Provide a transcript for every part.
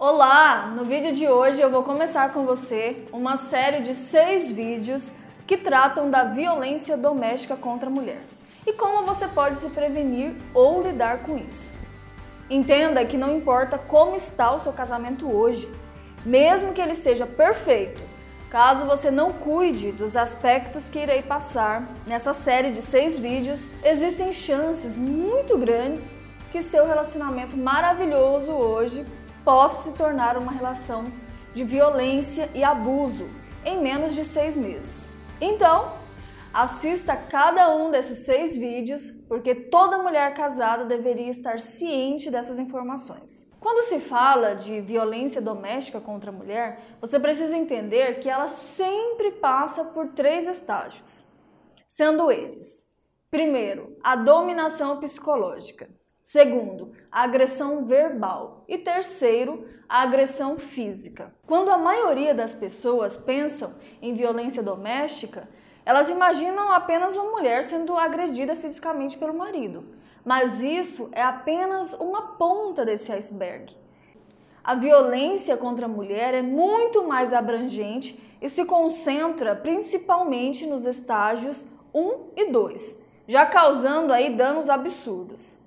Olá! No vídeo de hoje eu vou começar com você uma série de seis vídeos que tratam da violência doméstica contra a mulher e como você pode se prevenir ou lidar com isso. Entenda que não importa como está o seu casamento hoje, mesmo que ele esteja perfeito, caso você não cuide dos aspectos que irei passar nessa série de seis vídeos, existem chances muito grandes que seu relacionamento maravilhoso hoje possa se tornar uma relação de violência e abuso em menos de seis meses. Então, assista cada um desses seis vídeos, porque toda mulher casada deveria estar ciente dessas informações. Quando se fala de violência doméstica contra a mulher, você precisa entender que ela sempre passa por três estágios, sendo eles: primeiro, a dominação psicológica. Segundo, a agressão verbal. E terceiro, a agressão física. Quando a maioria das pessoas pensam em violência doméstica, elas imaginam apenas uma mulher sendo agredida fisicamente pelo marido. Mas isso é apenas uma ponta desse iceberg. A violência contra a mulher é muito mais abrangente e se concentra principalmente nos estágios 1 e 2, já causando aí danos absurdos.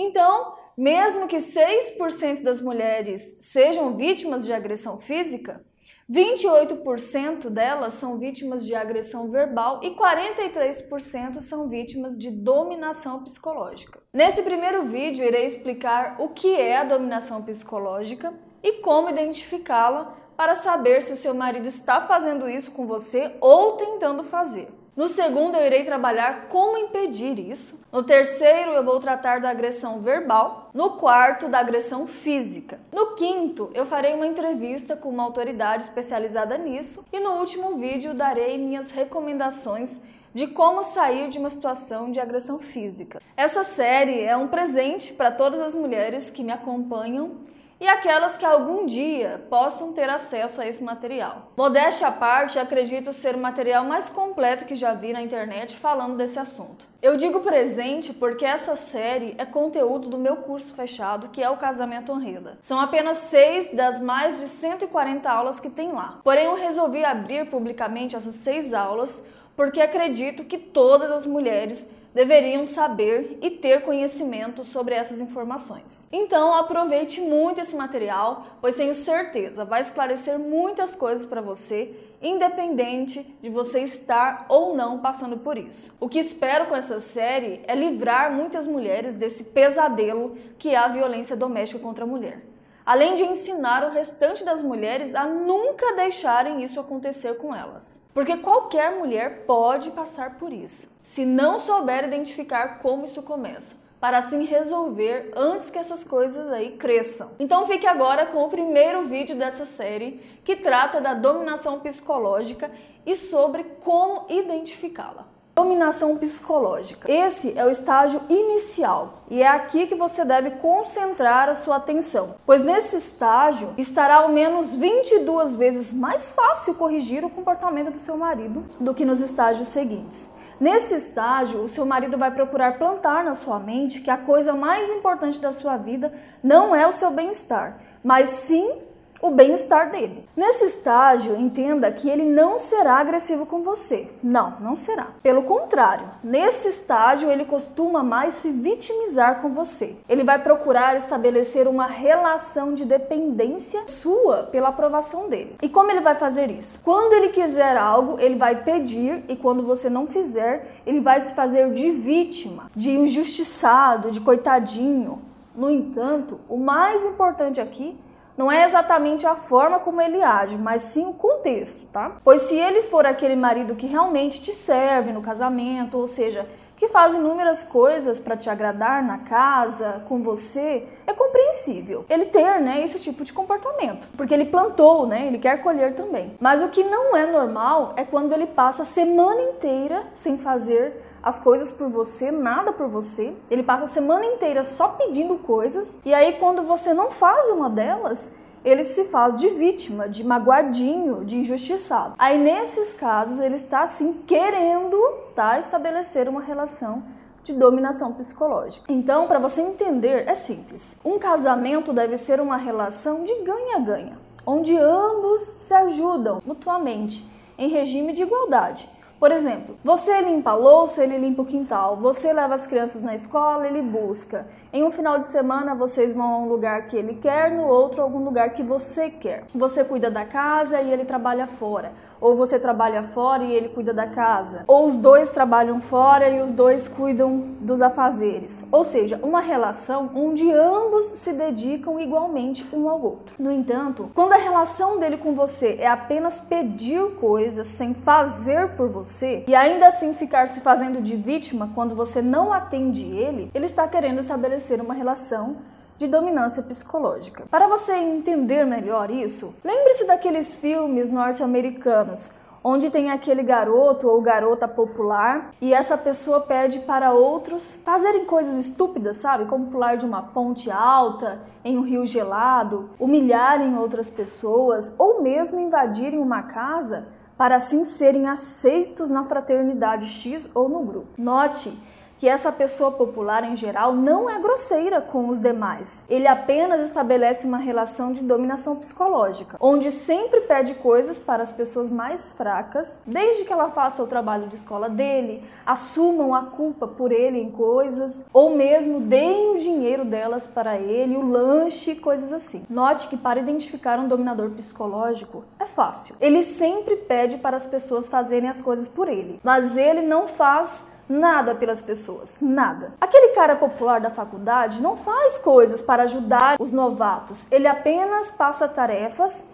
Então, mesmo que 6% das mulheres sejam vítimas de agressão física, 28% delas são vítimas de agressão verbal e 43% são vítimas de dominação psicológica. Nesse primeiro vídeo, irei explicar o que é a dominação psicológica e como identificá-la para saber se o seu marido está fazendo isso com você ou tentando fazer. No segundo, eu irei trabalhar como impedir isso. No terceiro, eu vou tratar da agressão verbal. No quarto, da agressão física. No quinto, eu farei uma entrevista com uma autoridade especializada nisso. E no último vídeo, darei minhas recomendações de como sair de uma situação de agressão física. Essa série é um presente para todas as mulheres que me acompanham e aquelas que algum dia possam ter acesso a esse material. Modéstia à parte, acredito ser o material mais completo que já vi na internet falando desse assunto. Eu digo presente porque essa série é conteúdo do meu curso fechado, que é o Casamento Honreda. São apenas seis das mais de 140 aulas que tem lá. Porém, eu resolvi abrir publicamente essas seis aulas porque acredito que todas as mulheres deveriam saber e ter conhecimento sobre essas informações. Então, aproveite muito esse material, pois tenho certeza vai esclarecer muitas coisas para você, independente de você estar ou não passando por isso. O que espero com essa série é livrar muitas mulheres desse pesadelo que é a violência doméstica contra a mulher além de ensinar o restante das mulheres a nunca deixarem isso acontecer com elas. Porque qualquer mulher pode passar por isso, se não souber identificar como isso começa para assim resolver antes que essas coisas aí cresçam. Então fique agora com o primeiro vídeo dessa série que trata da dominação psicológica e sobre como identificá-la. Dominação psicológica. Esse é o estágio inicial e é aqui que você deve concentrar a sua atenção, pois nesse estágio estará ao menos 22 vezes mais fácil corrigir o comportamento do seu marido do que nos estágios seguintes. Nesse estágio, o seu marido vai procurar plantar na sua mente que a coisa mais importante da sua vida não é o seu bem-estar, mas sim o bem-estar dele. Nesse estágio, entenda que ele não será agressivo com você. Não, não será. Pelo contrário, nesse estágio ele costuma mais se vitimizar com você. Ele vai procurar estabelecer uma relação de dependência sua pela aprovação dele. E como ele vai fazer isso? Quando ele quiser algo, ele vai pedir e quando você não fizer, ele vai se fazer de vítima, de injustiçado, de coitadinho. No entanto, o mais importante aqui não é exatamente a forma como ele age, mas sim o contexto, tá? Pois se ele for aquele marido que realmente te serve no casamento, ou seja, que faz inúmeras coisas para te agradar na casa, com você, é compreensível ele ter, né, esse tipo de comportamento, porque ele plantou, né, ele quer colher também. Mas o que não é normal é quando ele passa a semana inteira sem fazer as coisas por você, nada por você. Ele passa a semana inteira só pedindo coisas e aí quando você não faz uma delas, ele se faz de vítima, de magoadinho, de injustiçado. Aí nesses casos ele está assim querendo tá estabelecer uma relação de dominação psicológica. Então, para você entender, é simples. Um casamento deve ser uma relação de ganha-ganha, onde ambos se ajudam mutuamente em regime de igualdade. Por exemplo, você limpa a louça, ele limpa o quintal. Você leva as crianças na escola, ele busca. Em um final de semana vocês vão a um lugar que ele quer, no outro algum lugar que você quer. Você cuida da casa e ele trabalha fora. Ou você trabalha fora e ele cuida da casa. Ou os dois trabalham fora e os dois cuidam dos afazeres. Ou seja, uma relação onde ambos se dedicam igualmente um ao outro. No entanto, quando a relação dele com você é apenas pedir coisas sem fazer por você e ainda assim ficar se fazendo de vítima quando você não atende ele, ele está querendo estabelecer uma relação de dominância psicológica. Para você entender melhor isso, lembre-se daqueles filmes norte-americanos onde tem aquele garoto ou garota popular e essa pessoa pede para outros fazerem coisas estúpidas, sabe? Como pular de uma ponte alta em um rio gelado, humilharem outras pessoas ou mesmo invadirem uma casa para assim serem aceitos na fraternidade X ou no grupo. Note que essa pessoa popular em geral não é grosseira com os demais. Ele apenas estabelece uma relação de dominação psicológica, onde sempre pede coisas para as pessoas mais fracas, desde que ela faça o trabalho de escola dele, assumam a culpa por ele em coisas, ou mesmo deem o dinheiro delas para ele, o lanche, coisas assim. Note que para identificar um dominador psicológico é fácil. Ele sempre pede para as pessoas fazerem as coisas por ele, mas ele não faz nada pelas pessoas, nada. Aquele cara popular da faculdade não faz coisas para ajudar os novatos, ele apenas passa tarefas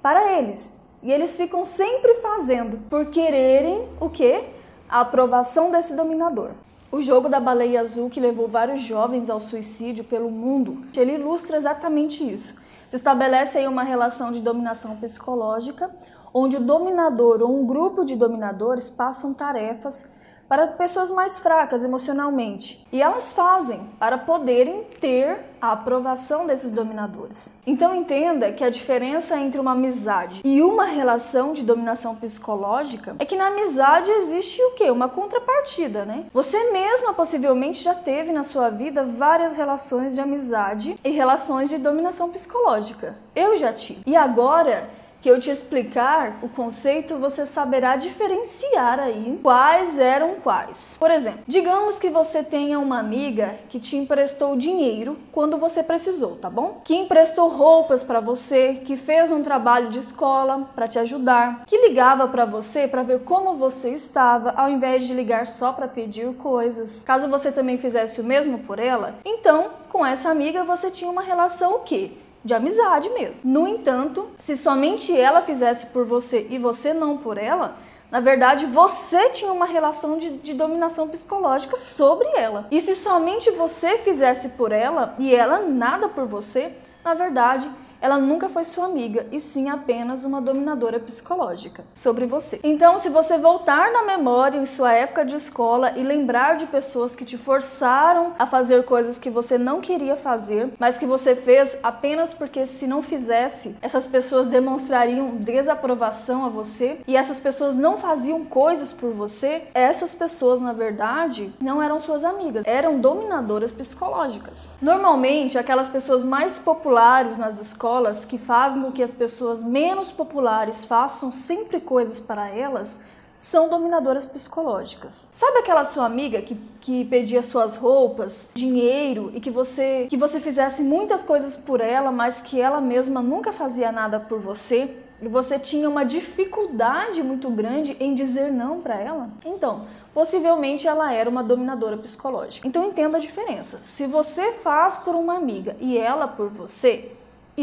para eles. E eles ficam sempre fazendo por quererem o que? A aprovação desse dominador. O jogo da baleia azul que levou vários jovens ao suicídio pelo mundo, ele ilustra exatamente isso. Se estabelece aí uma relação de dominação psicológica, onde o dominador ou um grupo de dominadores passam tarefas para pessoas mais fracas emocionalmente. E elas fazem para poderem ter a aprovação desses dominadores. Então entenda que a diferença entre uma amizade e uma relação de dominação psicológica é que na amizade existe o quê? Uma contrapartida, né? Você mesma possivelmente já teve na sua vida várias relações de amizade e relações de dominação psicológica. Eu já tive. E agora que eu te explicar o conceito, você saberá diferenciar aí quais eram quais. Por exemplo, digamos que você tenha uma amiga que te emprestou dinheiro quando você precisou, tá bom? Que emprestou roupas para você, que fez um trabalho de escola para te ajudar, que ligava para você para ver como você estava, ao invés de ligar só para pedir coisas. Caso você também fizesse o mesmo por ela, então com essa amiga você tinha uma relação o quê? De amizade mesmo. No entanto, se somente ela fizesse por você e você não por ela, na verdade, você tinha uma relação de, de, dominação psicológica sobre ela. E se somente você fizesse por ela e ela nada por você, na verdade, ela nunca foi sua amiga, e sim apenas uma dominadora psicológica sobre você. Então, se você voltar na memória em sua época de escola e lembrar de pessoas que te forçaram a fazer coisas que você não queria fazer, mas que você fez apenas porque se não fizesse, essas pessoas demonstrariam desaprovação a você e essas pessoas não faziam coisas por você, essas pessoas, na verdade, não eram suas amigas, eram dominadoras psicológicas. Normalmente, aquelas pessoas mais populares nas escolas escolas que fazem com que as pessoas menos populares façam sempre coisas para elas são dominadoras psicológicas. Sabe aquela sua amiga que, que pedia suas roupas, dinheiro e que você que você fizesse muitas coisas por ela, mas que ela mesma nunca fazia nada por você? E você tinha uma dificuldade muito grande em dizer não para ela? Então, possivelmente ela era uma dominadora psicológica. Então entenda a diferença. Se você faz por uma amiga e ela por você,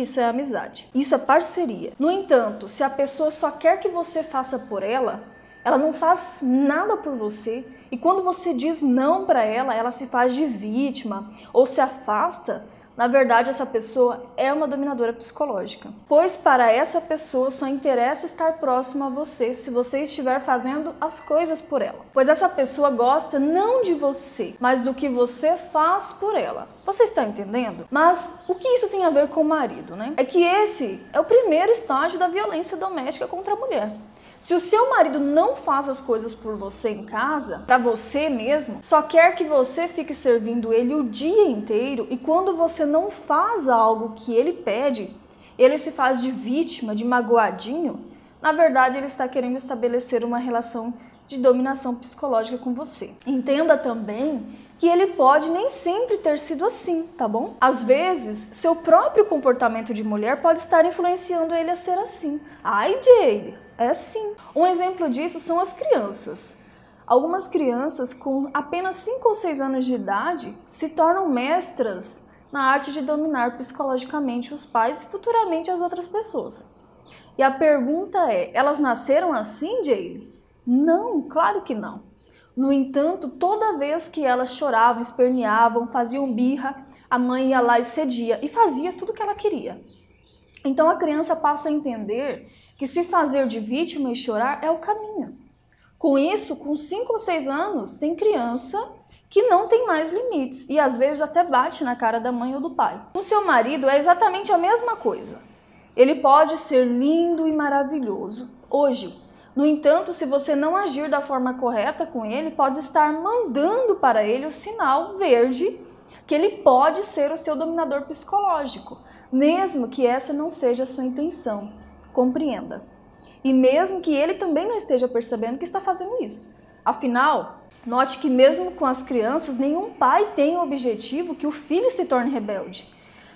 isso é amizade. Isso é parceria. No entanto, se a pessoa só quer que você faça por ela, ela não faz nada por você, e quando você diz não para ela, ela se faz de vítima ou se afasta, na verdade, essa pessoa é uma dominadora psicológica, pois para essa pessoa só interessa estar próximo a você se você estiver fazendo as coisas por ela. Pois essa pessoa gosta não de você, mas do que você faz por ela. Você está entendendo? Mas o que isso tem a ver com o marido, né? É que esse é o primeiro estágio da violência doméstica contra a mulher. Se o seu marido não faz as coisas por você em casa, para você mesmo, só quer que você fique servindo ele o dia inteiro e quando você não faz algo que ele pede, ele se faz de vítima, de magoadinho, na verdade ele está querendo estabelecer uma relação de dominação psicológica com você. Entenda também que ele pode nem sempre ter sido assim, tá bom? Às vezes, seu próprio comportamento de mulher pode estar influenciando ele a ser assim. Ai, Jade, é assim. Um exemplo disso são as crianças. Algumas crianças com apenas 5 ou 6 anos de idade se tornam mestras na arte de dominar psicologicamente os pais e futuramente as outras pessoas. E a pergunta é: elas nasceram assim, Jade? Não, claro que não. No entanto, toda vez que elas choravam, esperneavam, faziam birra, a mãe ia lá e cedia e fazia tudo o que ela queria. Então a criança passa a entender que se fazer de vítima e chorar é o caminho. Com isso, com 5 ou 6 anos, tem criança que não tem mais limites e às vezes até bate na cara da mãe ou do pai. Com seu marido é exatamente a mesma coisa. Ele pode ser lindo e maravilhoso hoje, no entanto, se você não agir da forma correta com ele, pode estar mandando para ele o sinal verde que ele pode ser o seu dominador psicológico, mesmo que essa não seja a sua intenção. Compreenda. E mesmo que ele também não esteja percebendo que está fazendo isso. Afinal, note que mesmo com as crianças, nenhum pai tem o objetivo que o filho se torne rebelde.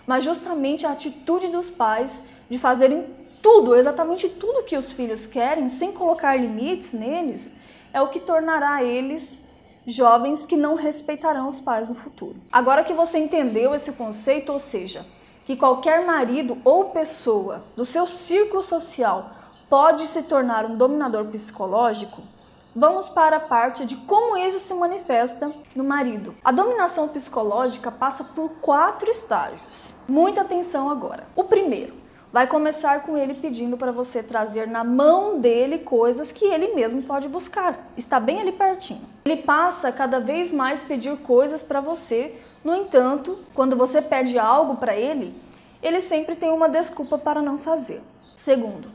Mas justamente a atitude dos pais de fazerem tudo, exatamente tudo que os filhos querem, sem colocar limites neles, é o que tornará eles jovens que não respeitarão os pais no futuro. Agora que você entendeu esse conceito, ou seja, que qualquer marido ou pessoa do seu círculo social pode se tornar um dominador psicológico, vamos para a parte de como isso se manifesta no marido. A dominação psicológica passa por quatro estágios. Muita atenção agora. O primeiro, vai começar com ele pedindo para você trazer na mão dele coisas que ele mesmo pode buscar. Está bem ali pertinho. Ele passa cada vez mais pedir coisas para você. No entanto, quando você pede algo para ele, ele sempre tem uma desculpa para não fazer. Segundo,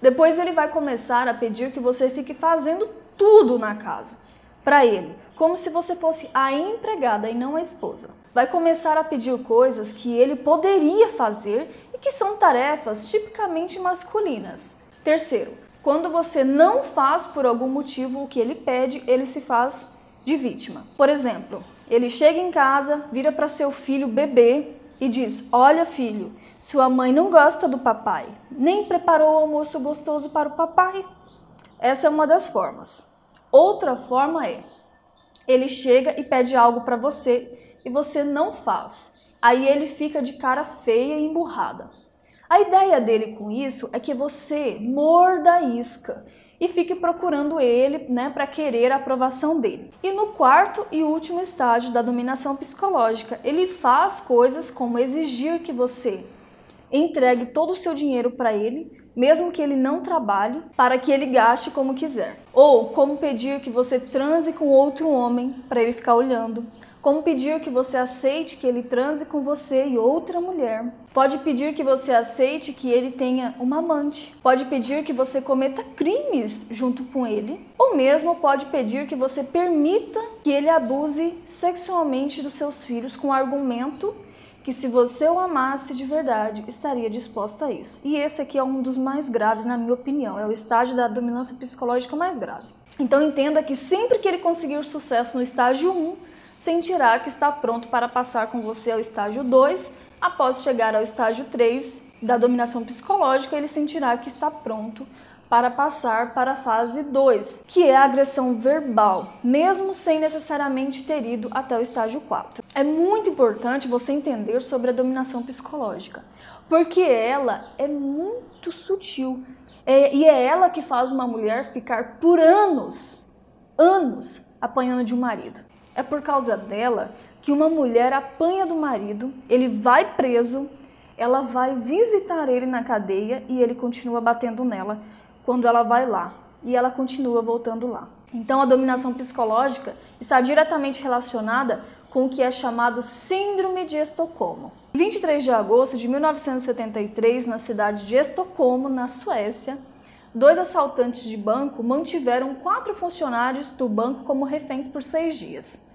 depois ele vai começar a pedir que você fique fazendo tudo na casa para ele, como se você fosse a empregada e não a esposa. Vai começar a pedir coisas que ele poderia fazer que são tarefas tipicamente masculinas. Terceiro, quando você não faz por algum motivo o que ele pede, ele se faz de vítima. Por exemplo, ele chega em casa, vira para seu filho bebê e diz: Olha, filho, sua mãe não gosta do papai, nem preparou o almoço gostoso para o papai. Essa é uma das formas. Outra forma é: ele chega e pede algo para você e você não faz. Aí ele fica de cara feia e emburrada. A ideia dele com isso é que você morda a isca e fique procurando ele né, para querer a aprovação dele. E no quarto e último estágio da dominação psicológica, ele faz coisas como exigir que você entregue todo o seu dinheiro para ele, mesmo que ele não trabalhe, para que ele gaste como quiser. Ou como pedir que você transe com outro homem para ele ficar olhando como pedir que você aceite que ele transe com você e outra mulher. Pode pedir que você aceite que ele tenha uma amante. Pode pedir que você cometa crimes junto com ele. Ou mesmo pode pedir que você permita que ele abuse sexualmente dos seus filhos com o argumento que se você o amasse de verdade, estaria disposta a isso. E esse aqui é um dos mais graves, na minha opinião. É o estágio da dominância psicológica mais grave. Então entenda que sempre que ele conseguir sucesso no estágio 1, sentirá que está pronto para passar com você ao estágio 2. Após chegar ao estágio 3 da dominação psicológica, ele sentirá que está pronto para passar para a fase 2, que é a agressão verbal, mesmo sem necessariamente ter ido até o estágio 4. É muito importante você entender sobre a dominação psicológica, porque ela é muito sutil é, e é ela que faz uma mulher ficar por anos, anos apanhando de um marido. É por causa dela que uma mulher apanha do marido, ele vai preso, ela vai visitar ele na cadeia e ele continua batendo nela quando ela vai lá. E ela continua voltando lá. Então a dominação psicológica está diretamente relacionada com o que é chamado Síndrome de Estocolmo. 23 de agosto de 1973, na cidade de Estocolmo, na Suécia, dois assaltantes de banco mantiveram quatro funcionários do banco como reféns por seis dias.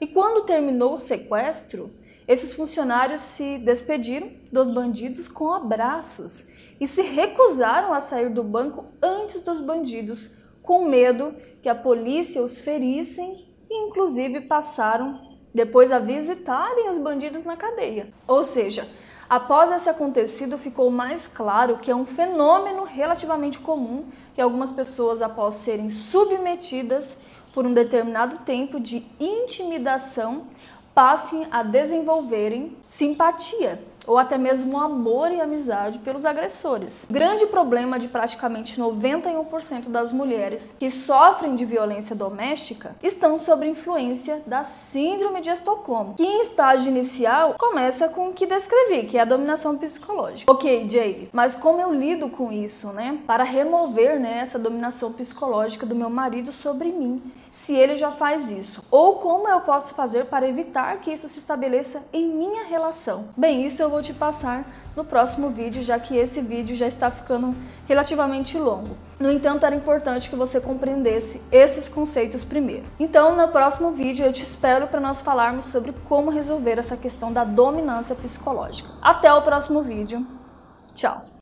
E quando terminou o sequestro, esses funcionários se despediram dos bandidos com abraços e se recusaram a sair do banco antes dos bandidos, com medo que a polícia os ferissem e, inclusive, passaram depois a visitarem os bandidos na cadeia. Ou seja, após esse acontecido, ficou mais claro que é um fenômeno relativamente comum que algumas pessoas, após serem submetidas por um determinado tempo de intimidação, passem a desenvolverem simpatia ou até mesmo amor e amizade pelos agressores. Grande problema de praticamente 91% das mulheres que sofrem de violência doméstica estão sob influência da síndrome de Estocolmo, que em estágio inicial começa com o que descrevi, que é a dominação psicológica. Ok, Jay, mas como eu lido com isso, né? Para remover né, essa dominação psicológica do meu marido sobre mim, se ele já faz isso? Ou como eu posso fazer para evitar que isso se estabeleça em minha relação? Bem, isso eu vou te passar no próximo vídeo, já que esse vídeo já está ficando relativamente longo. No entanto, era importante que você compreendesse esses conceitos primeiro. Então, no próximo vídeo eu te espero para nós falarmos sobre como resolver essa questão da dominância psicológica. Até o próximo vídeo. Tchau!